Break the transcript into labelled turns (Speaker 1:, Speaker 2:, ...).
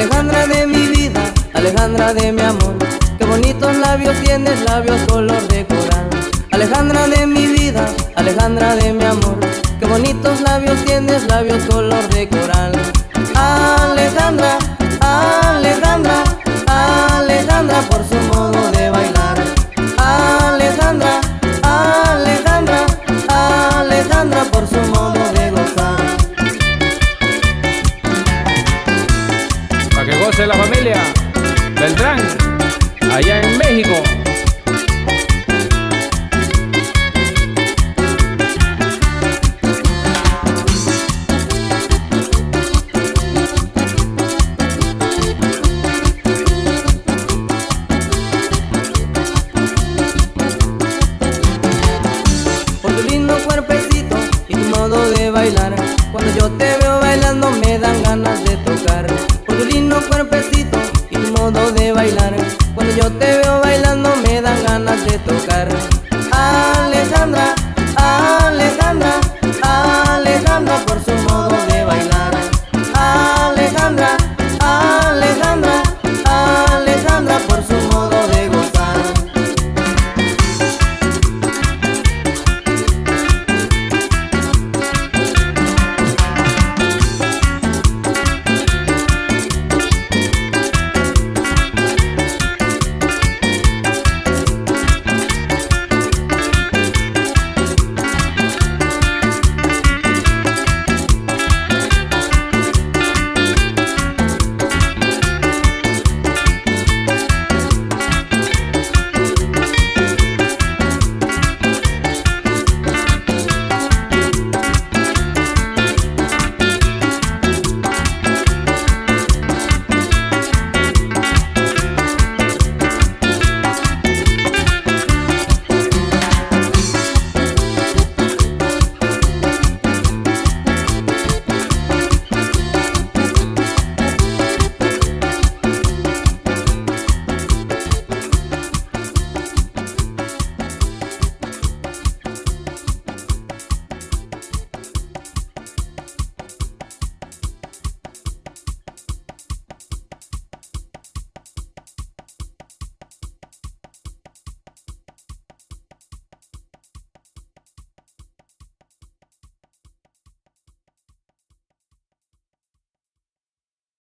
Speaker 1: Alejandra de mi vida, Alejandra de mi amor, qué bonitos labios tienes, labios color de coral. Alejandra de mi vida, Alejandra de mi amor, qué bonitos labios tienes, labios color de
Speaker 2: Goce la familia Beltrán, allá en México.
Speaker 1: te veo bailando me dan ganas de tocar. Alessandra,